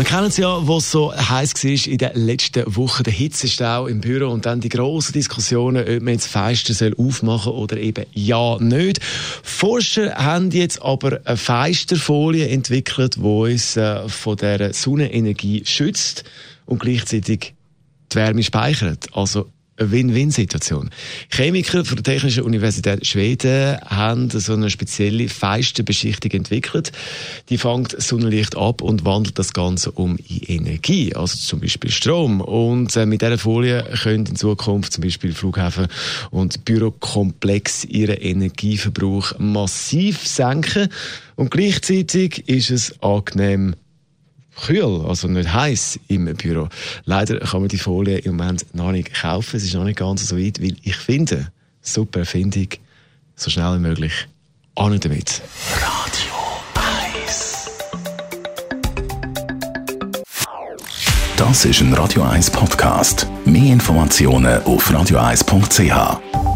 wir kennen es ja, wo es so heiß war in den letzten Wochen, der Hitzestau im Büro und dann die grossen Diskussionen, ob man jetzt Fenster soll aufmachen oder eben ja nicht. Forscher haben jetzt aber eine Feisterfolie entwickelt, die uns äh, von der Sonnenenergie schützt und gleichzeitig die Wärme speichert. Also Win-Win-Situation. Chemiker von der Technischen Universität Schweden haben so eine spezielle Feistenbeschichtung entwickelt. Die fängt Sonnenlicht ab und wandelt das Ganze um in Energie, also zum Beispiel Strom. Und äh, mit dieser Folie können in Zukunft zum Beispiel Flughäfen und Bürokomplex ihren Energieverbrauch massiv senken. Und gleichzeitig ist es angenehm kühl, also nicht heiß im Büro. Leider kann man die Folie im Moment noch nicht kaufen. Es ist noch nicht ganz so weit, weil ich finde, super Erfindung, so schnell wie möglich. An damit. Radio 1 Das ist ein Radio 1 Podcast. Mehr Informationen auf radio1.ch.